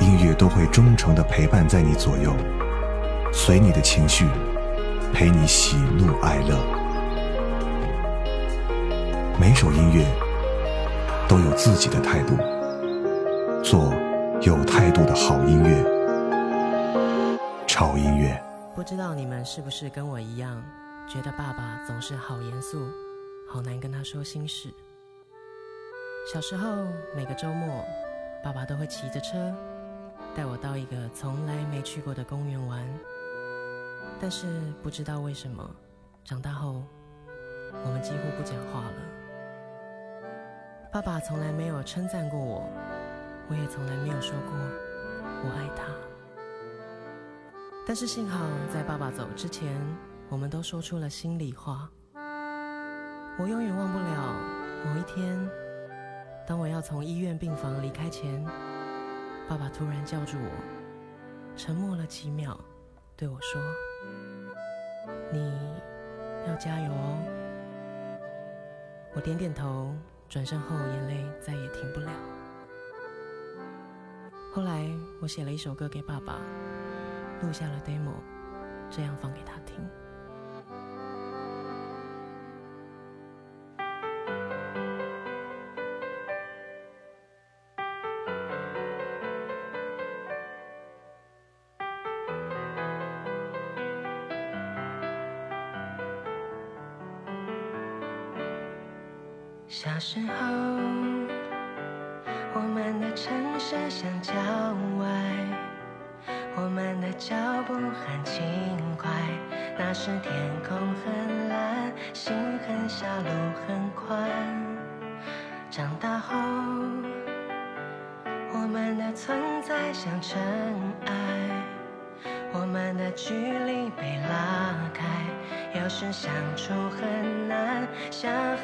音乐都会忠诚的陪伴在你左右，随你的情绪，陪你喜怒哀乐。每首音乐都有自己的态度，做有态度的好音乐，超音乐。不知道你们是不是跟我一样，觉得爸爸总是好严肃，好难跟他说心事。小时候每个周末。爸爸都会骑着车带我到一个从来没去过的公园玩，但是不知道为什么，长大后我们几乎不讲话了。爸爸从来没有称赞过我，我也从来没有说过我爱他。但是幸好在爸爸走之前，我们都说出了心里话。我永远忘不了某一天。当我要从医院病房离开前，爸爸突然叫住我，沉默了几秒，对我说：“你要加油哦。”我点点头，转身后眼泪再也停不了。后来我写了一首歌给爸爸，录下了 demo，这样放给他听。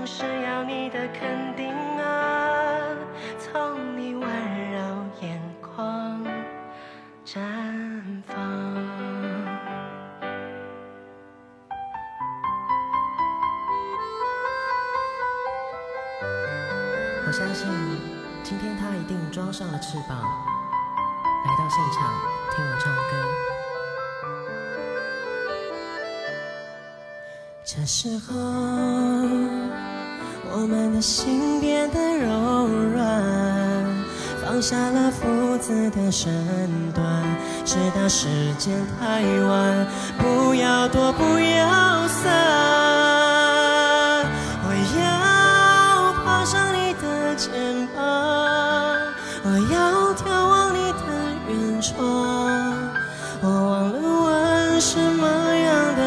始终是要你的肯定啊，从你温柔眼眶绽放。我相信，今天他一定装上了翅膀，来到现场听我唱歌。这时候，我们的心变得柔软，放下了父子的身段，直到时间太晚，不要躲，不要散。我要爬上你的肩膀，我要眺望你的远窗，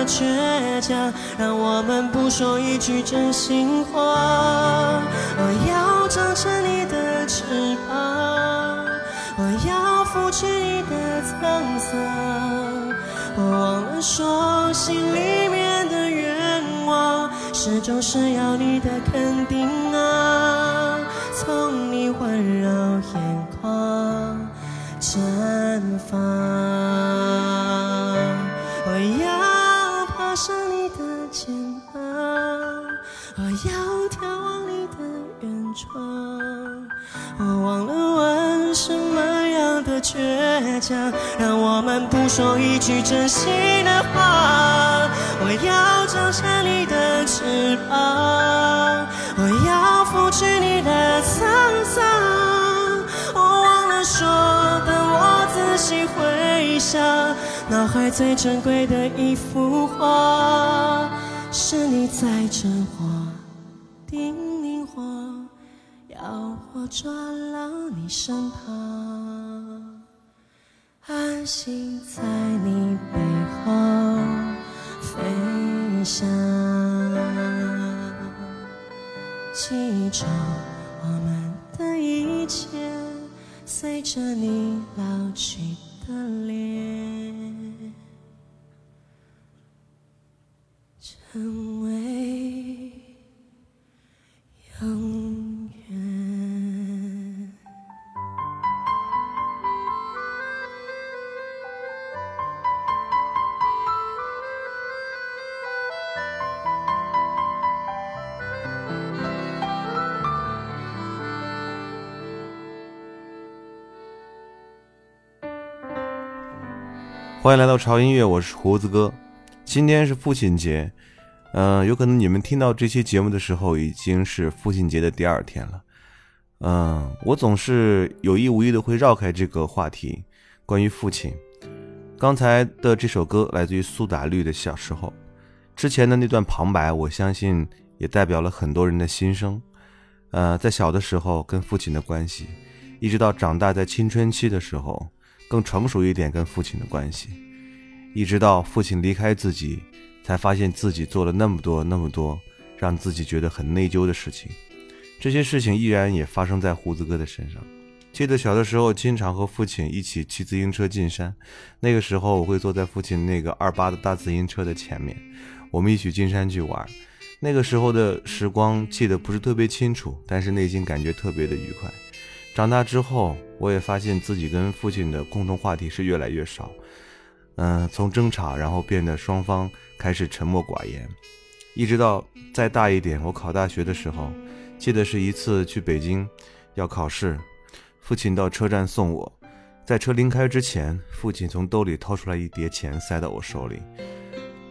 倔强。让我们不说一句真心话。我要长成你的翅膀，我要拂去你的沧桑。我忘了说，心里面的愿望，始终是要你的肯定啊，从你温柔眼眶绽放。要眺望你的远窗。我忘了问什么样的倔强，让我们不说一句真心的话。我要长成你的翅膀，我要拂去你的沧桑。我忘了说，等我仔细回想。脑海最珍贵的一幅画，是你在真话叮咛我，要我抓牢你身旁，安心在你背后飞翔，记住我们的一切，随着你老去的脸，欢迎来到潮音乐，我是胡子哥。今天是父亲节，嗯、有可能你们听到这期节目的时候已经是父亲节的第二天了。嗯，我总是有意无意的会绕开这个话题，关于父亲。刚才的这首歌来自于苏打绿的《小时候》，之前的那段旁白，我相信也代表了很多人的心声。呃，在小的时候跟父亲的关系，一直到长大在青春期的时候，更成熟一点跟父亲的关系，一直到父亲离开自己，才发现自己做了那么多那么多让自己觉得很内疚的事情。这些事情依然也发生在胡子哥的身上。记得小的时候，经常和父亲一起骑自行车进山，那个时候我会坐在父亲那个二八的大自行车的前面，我们一起进山去玩。那个时候的时光记得不是特别清楚，但是内心感觉特别的愉快。长大之后，我也发现自己跟父亲的共同话题是越来越少。嗯、从争吵，然后变得双方开始沉默寡言，一直到再大一点，我考大学的时候，记得是一次去北京要考试，父亲到车站送我，在车临开之前，父亲从兜里掏出来一叠钱塞到我手里，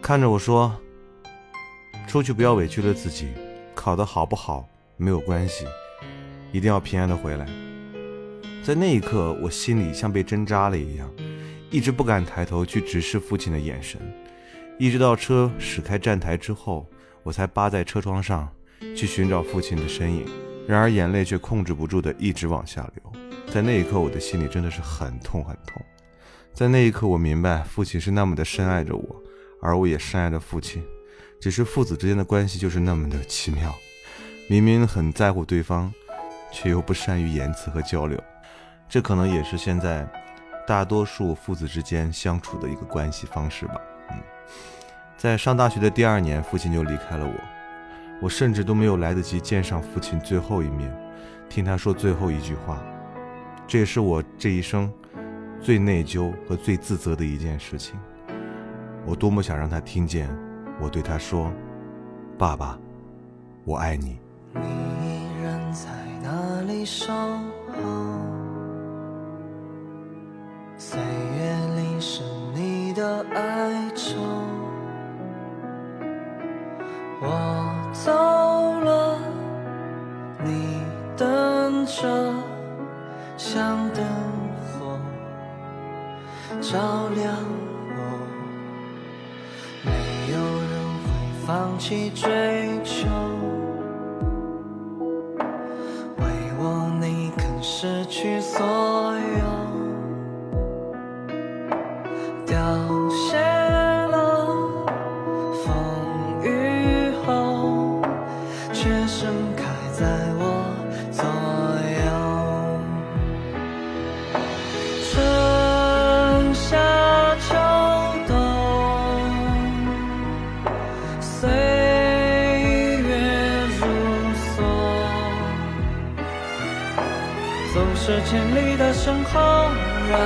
看着我说：“出去不要委屈了自己，考得好不好没有关系，一定要平安的回来。”在那一刻，我心里像被针扎了一样，一直不敢抬头去直视父亲的眼神，一直到车驶开站台之后，我才扒在车窗上去寻找父亲的身影。然而眼泪却控制不住的一直往下流。在那一刻，我的心里真的是很痛很痛。在那一刻，我明白父亲是那么的深爱着我，而我也深爱着父亲。只是父子之间的关系就是那么的奇妙，明明很在乎对方，却又不善于言辞和交流。这可能也是现在大多数父子之间相处的一个关系方式吧。嗯，在上大学的第二年，父亲就离开了我，我甚至都没有来得及见上父亲最后一面，听他说最后一句话。这也是我这一生最内疚和最自责的一件事情。我多么想让他听见我对他说：“爸爸，我爱你。”你依然在那里守候，岁月里是你的哀愁。我走了，你等着，像灯火照亮我。没有人会放弃追求。为我，你肯失去所是千里的身后，人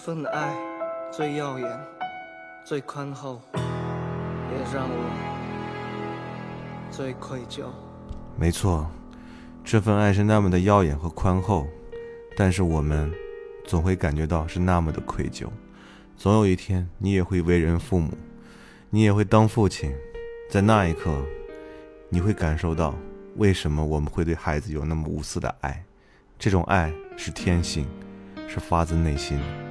份爱最耀眼，最宽厚，也让我最愧疚。没错，这份爱是那么的耀眼和宽厚，但是我们总会感觉到是那么的愧疚。总有一天，你也会为人父母，你也会当父亲，在那一刻，你会感受到为什么我们会对孩子有那么无私的爱。这种爱是天性，是发自内心的。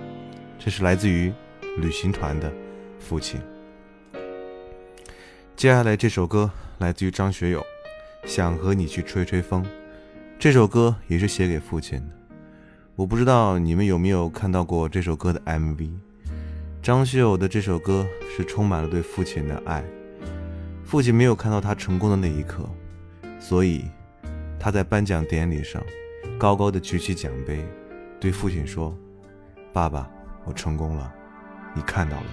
这是来自于旅行团的父亲。接下来这首歌来自于张学友。想和你去吹吹风，这首歌也是写给父亲的。我不知道你们有没有看到过这首歌的 MV。张学友的这首歌是充满了对父亲的爱。父亲没有看到他成功的那一刻，所以他在颁奖典礼上高高的举起奖杯，对父亲说：“爸爸，我成功了，你看到了。”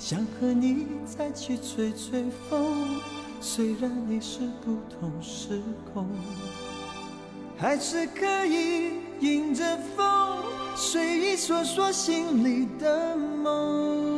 想和你再去吹吹风，虽然你是不同时空，还是可以迎着风，随意说说心里的梦。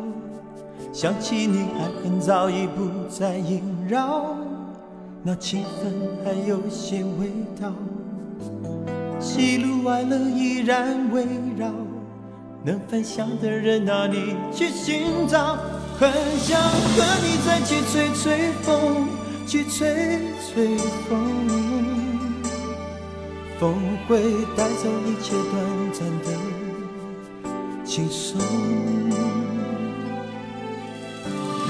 想起你，爱恨早已不再萦绕，那气氛还有些味道。喜怒哀乐依然围绕，能分享的人哪里去寻找？很想和你再去吹吹风，去吹吹风，风会带走一切短暂的轻松。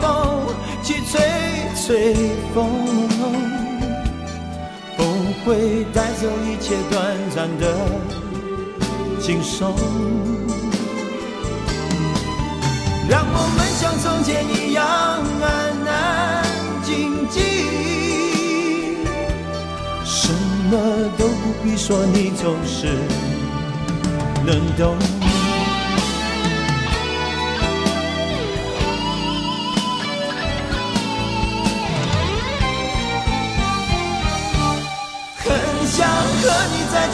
风，去吹吹风，风会带走一切短暂的轻松，让我们像从前一样安安静静。什么都不必说，你总是能懂。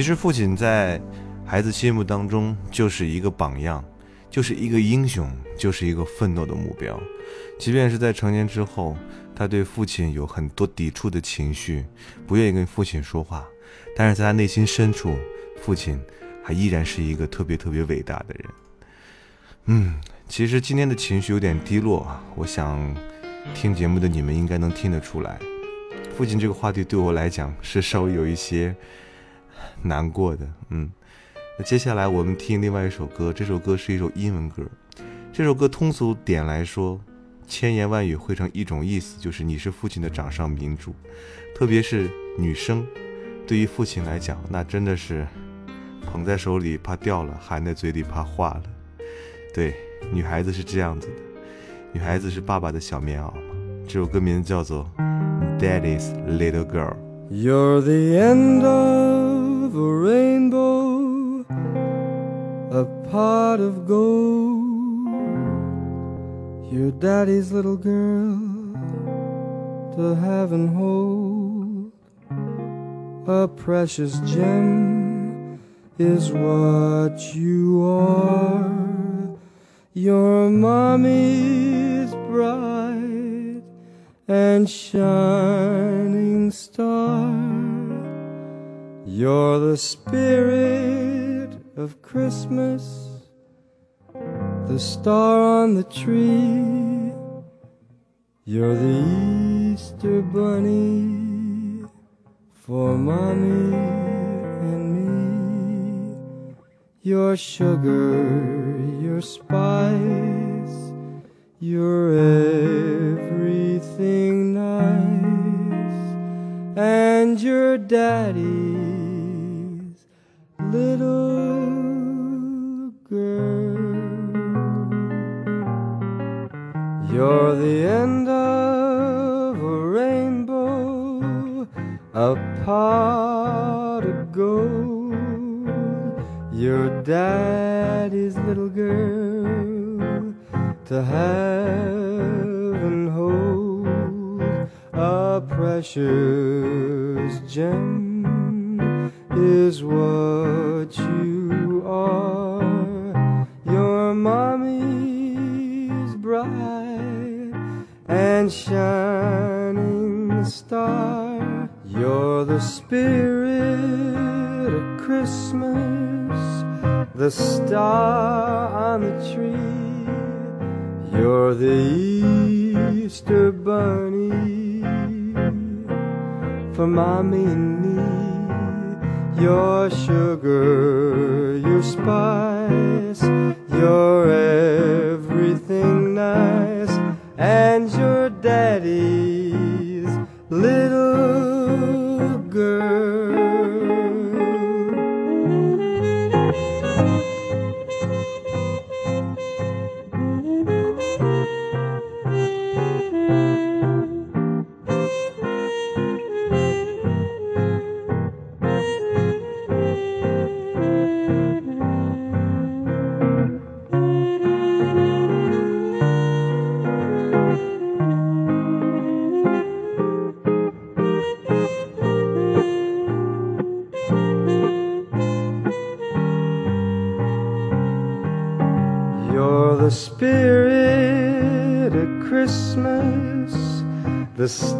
其实父亲在孩子心目当中就是一个榜样，就是一个英雄，就是一个奋斗的目标。即便是在成年之后，他对父亲有很多抵触的情绪，不愿意跟父亲说话，但是在他内心深处，父亲还依然是一个特别特别伟大的人。嗯，其实今天的情绪有点低落啊，我想听节目的你们应该能听得出来。父亲这个话题对我来讲是稍微有一些难过的，嗯。那接下来我们听另外一首歌，这首歌是一首英文歌。这首歌通俗点来说，千言万语汇成一种意思，就是你是父亲的掌上明珠。特别是女生，对于父亲来讲，那真的是捧在手里怕掉了，含在嘴里怕化了。对，女孩子是这样子的，女孩子是爸爸的小棉袄。这首歌名字叫做《Daddy's Little Girl》。You're the end of a rainbow, a pot of gold. Your daddy's little girl to have and hold. A precious gem is what you are. Your mommy's bright and shining star. You're the spirit of Christmas, the star on the tree. You're the Easter bunny for mommy and me. Your sugar, your spice, you're everything nice, and your daddy's little girl. You're the end of a rainbow, a pot of gold. Your daddy's little girl to have and hold. A precious gem is what you are. Your mommy's bright and shining star. You're the spirit of Christmas, the star on the tree. You're the Easter bunny for mommy and me. Your sugar, your spice, your everything nice, and your daddy's little girl.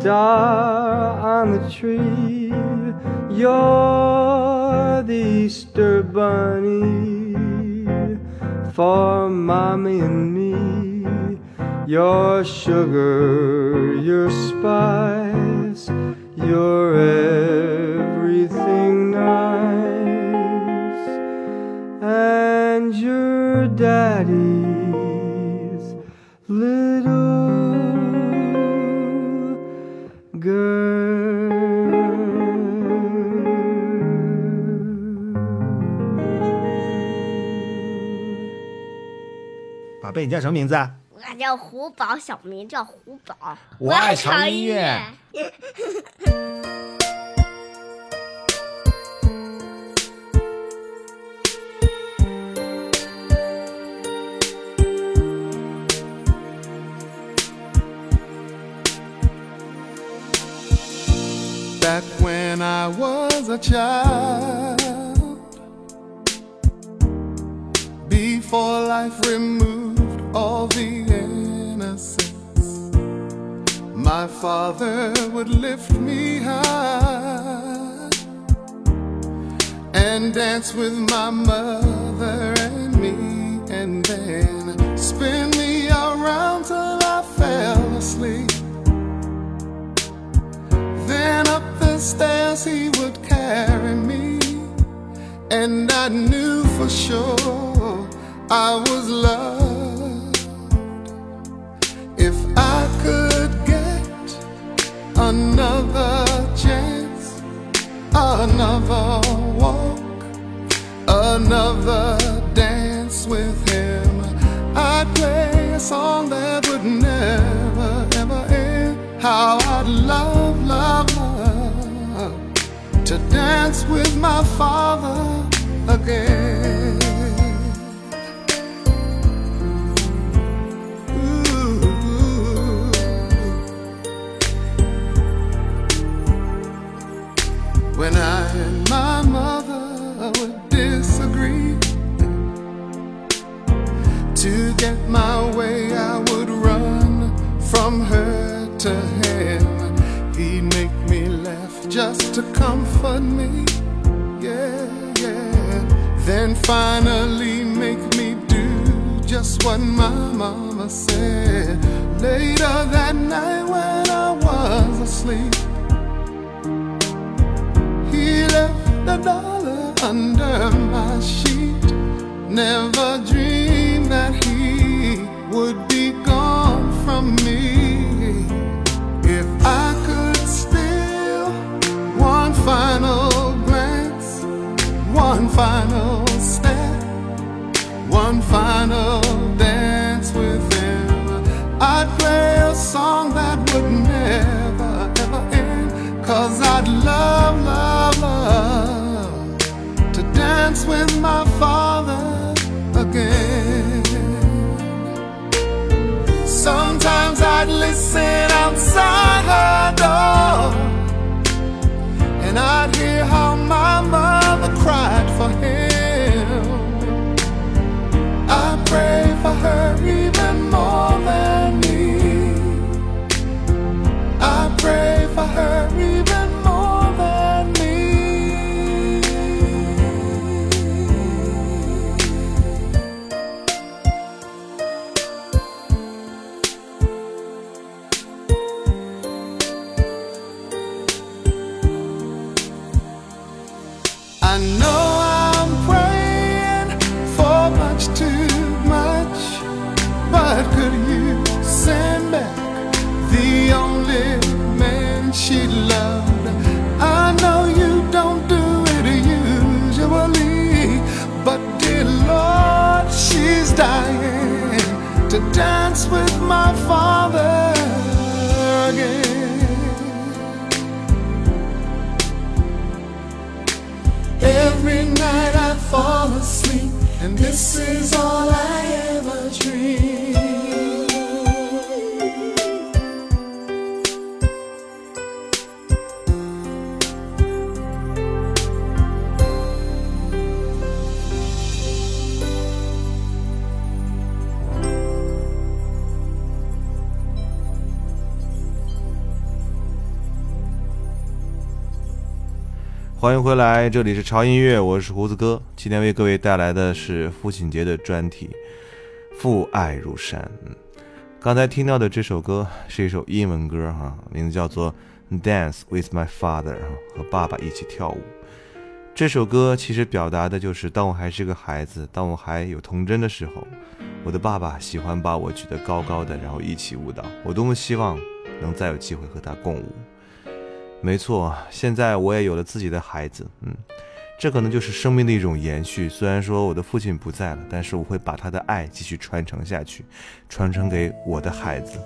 Star on the tree. 宝贝，你叫什么名字啊？我叫胡宝，小名叫胡宝。我爱潮音乐。back when I was a child. Before life removed father would lift me high and dance with my mother and me, and then spin me around till I fell asleep. Then up the stairs he would carry me, and I knew for sure I was loved. Another chance, another walk, another dance with him, I'd play a song that would never, ever end. How I'd love, love, love to dance with my father again. When I and my mother would disagree to get my way, I would run from her to him. He'd make me laugh just to comfort me. Yeah, yeah. Then finally make me do just what my mama said. Later that night when I was asleep, a dollar under my sheet. Never dreamed that he would be gone from me. If I could steal one final glance, one final step, one final dance with him, I'd play a song is all 迎回来，这里是潮音乐，我是胡子哥。今天为各位带来的是父亲节的专题《父爱如山》。嗯，刚才听到的这首歌是一首英文歌，哈，名字叫做《Dance with My Father》，和爸爸一起跳舞。这首歌其实表达的就是，当我还是个孩子，当我还有童真的时候，我的爸爸喜欢把我举得高高的，然后一起舞蹈。我多么希望能再有机会和他共舞。没错，现在我也有了自己的孩子，嗯，这可能就是生命的一种延续。虽然说我的父亲不在了，但是我会把他的爱继续传承下去，传承给我的孩子，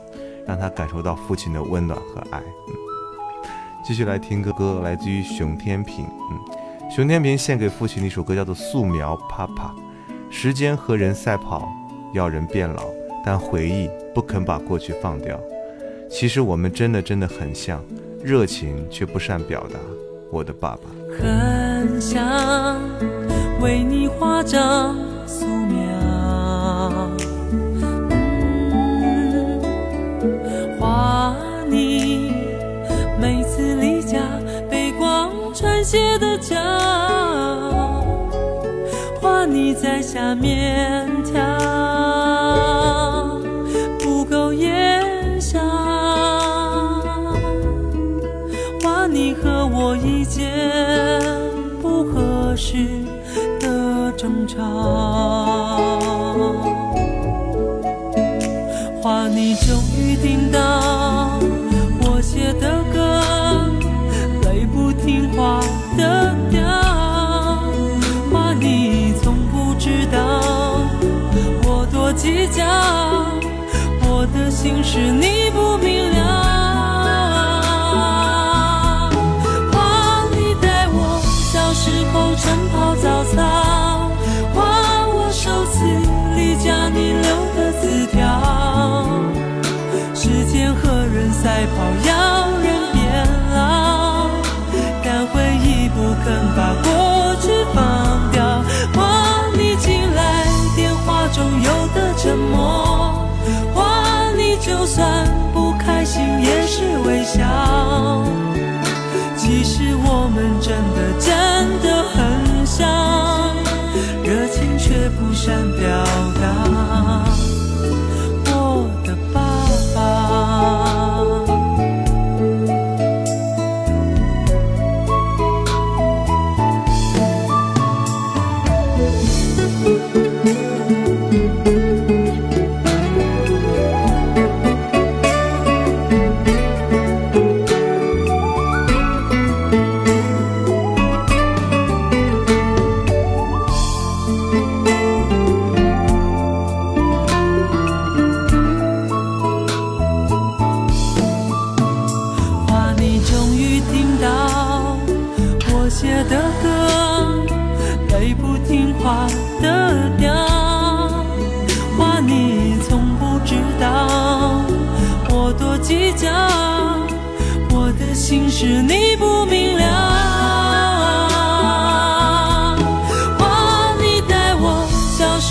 让他感受到父亲的温暖和爱。嗯，继续来听个歌，来自于熊天平，嗯，熊天平献给父亲的一首歌叫做《素描啪啪》。时间和人赛跑，要人变老，但回忆不肯把过去放掉。其实我们真的真的很像。热情却不善表达，我的爸爸。很想为你画张素描，嗯画你每次离家被光穿鞋的脚，画你在下面跳，话你终于听到我写的歌，泪不听话的调，话你从不知道我多计较，我的心事你不肯把过去放掉。画你进来电话中有的沉默，画你就算不开心也是微笑。其实我们真的真的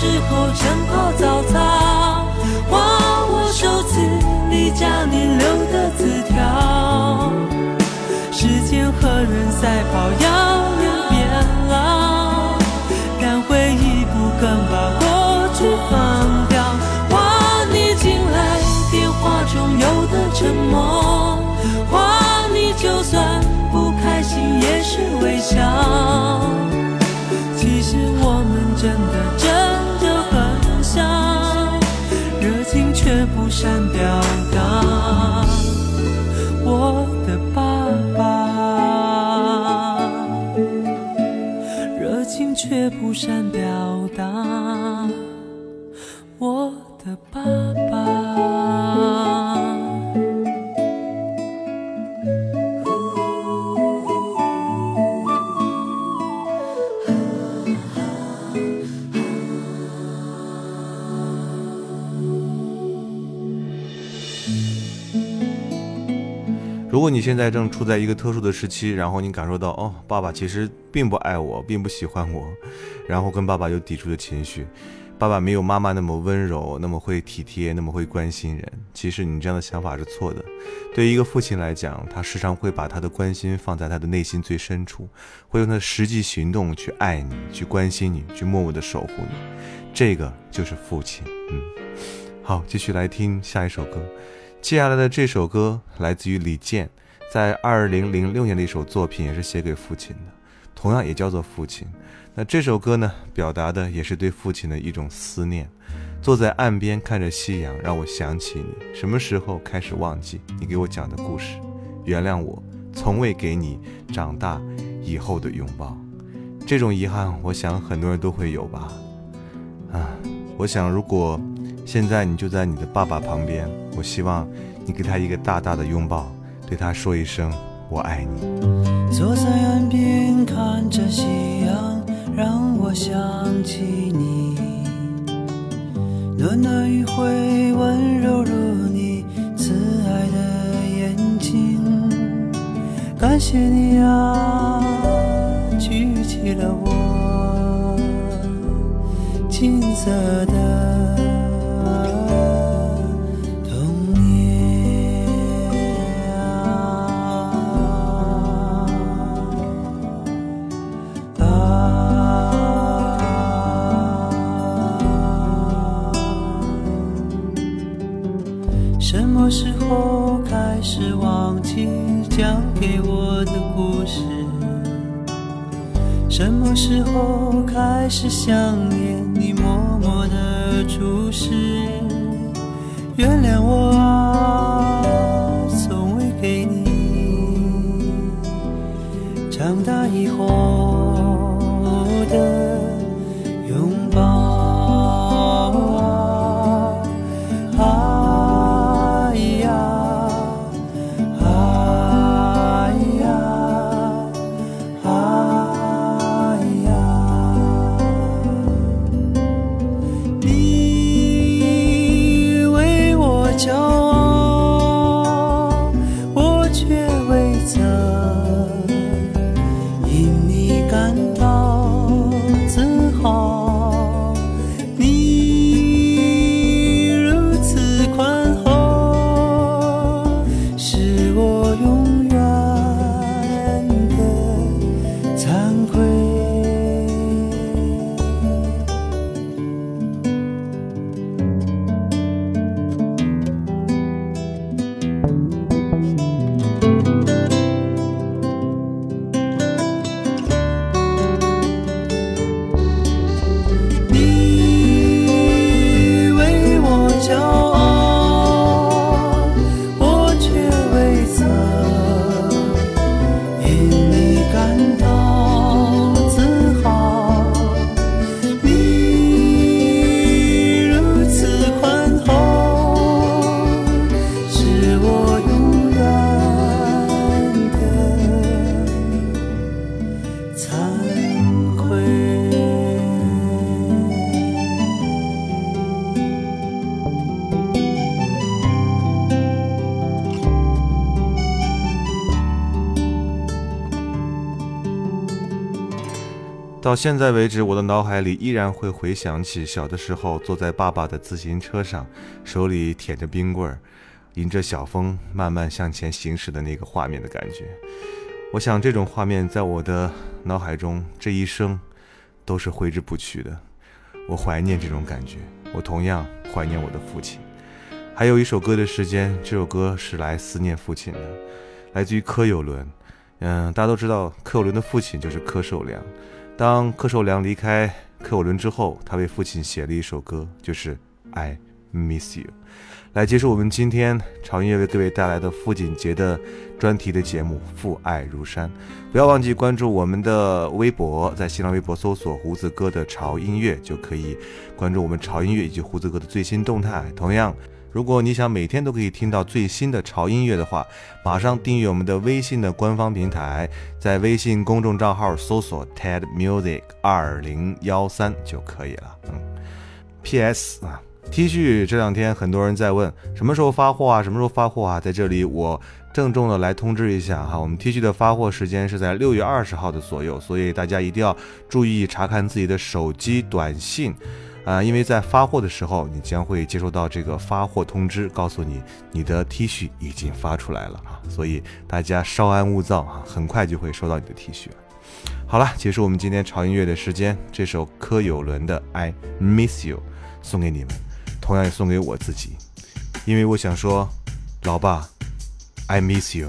时候晨跑早操，画我首次离家你留的字条。时间和人赛跑，谣言变老，但回忆不肯把过去放掉。画你进来电话中有的沉默，画你就算不开心也是微笑。如果你现在正处在一个特殊的时期，然后你感受到哦，爸爸其实并不爱我，并不喜欢我，然后跟爸爸有抵触的情绪，爸爸没有妈妈那么温柔，那么会体贴，那么会关心人。其实你这样的想法是错的。对于一个父亲来讲，他时常会把他的关心放在他的内心最深处，会用他的实际行动去爱你，去关心你，去默默的守护你。这个就是父亲。嗯，好，继续来听下一首歌。接下来的这首歌来自于李健，在二零零六年的一首作品，也是写给父亲的，同样也叫做《父亲》。那这首歌呢，表达的也是对父亲的一种思念。坐在岸边看着夕阳，让我想起你。什么时候开始忘记你给我讲的故事？原谅我，从未给你长大以后的拥抱。这种遗憾，我想很多人都会有吧。啊，我想如果。现在你就在你的爸爸旁边，我希望你给他一个大大的拥抱，对他说一声“我爱你”。坐在岸边看着夕阳，让我想起你。暖暖余晖温柔如你慈爱的眼睛。感谢你啊，举起了我金色的。候开始想念你默默的注视？原谅我到现在为止，我的脑海里依然会回想起小的时候坐在爸爸的自行车上，手里舔着冰棍儿，迎着小风慢慢向前行驶的那个画面的感觉。我想这种画面在我的脑海中这一生都是挥之不去的。我怀念这种感觉，我同样怀念我的父亲。还有一首歌的时间，这首歌是来思念父亲的，来自于柯有伦。嗯，大家都知道柯有伦的父亲就是柯受良。当柯受良离开柯有伦之后，他为父亲写了一首歌，就是《I miss you。来结束我们今天潮音乐为各位带来的父亲节的专题的节目《父爱如山》，不要忘记关注我们的微博，在新浪微博搜索“胡子哥的潮音乐”就可以关注我们潮音乐以及胡子哥的最新动态。同样，如果你想每天都可以听到最新的潮音乐的话，马上订阅我们的微信的官方平台，在微信公众账号搜索 “TED Music 二零幺三”就可以了。嗯，P.S. 啊。T 恤这两天很多人在问什么时候发货啊？什么时候发货啊？在这里我郑重的来通知一下哈，我们 T 恤的发货时间是在六月二十号的左右，所以大家一定要注意查看自己的手机短信啊，因为在发货的时候你将会接收到这个发货通知，告诉你你的 T 恤已经发出来了啊，所以大家稍安勿躁啊，很快就会收到你的 T 恤。好了，结束我们今天潮音乐的时间，这首柯有伦的《I Miss You》送给你们。同样也送给我自己，因为我想说，老爸，I miss you。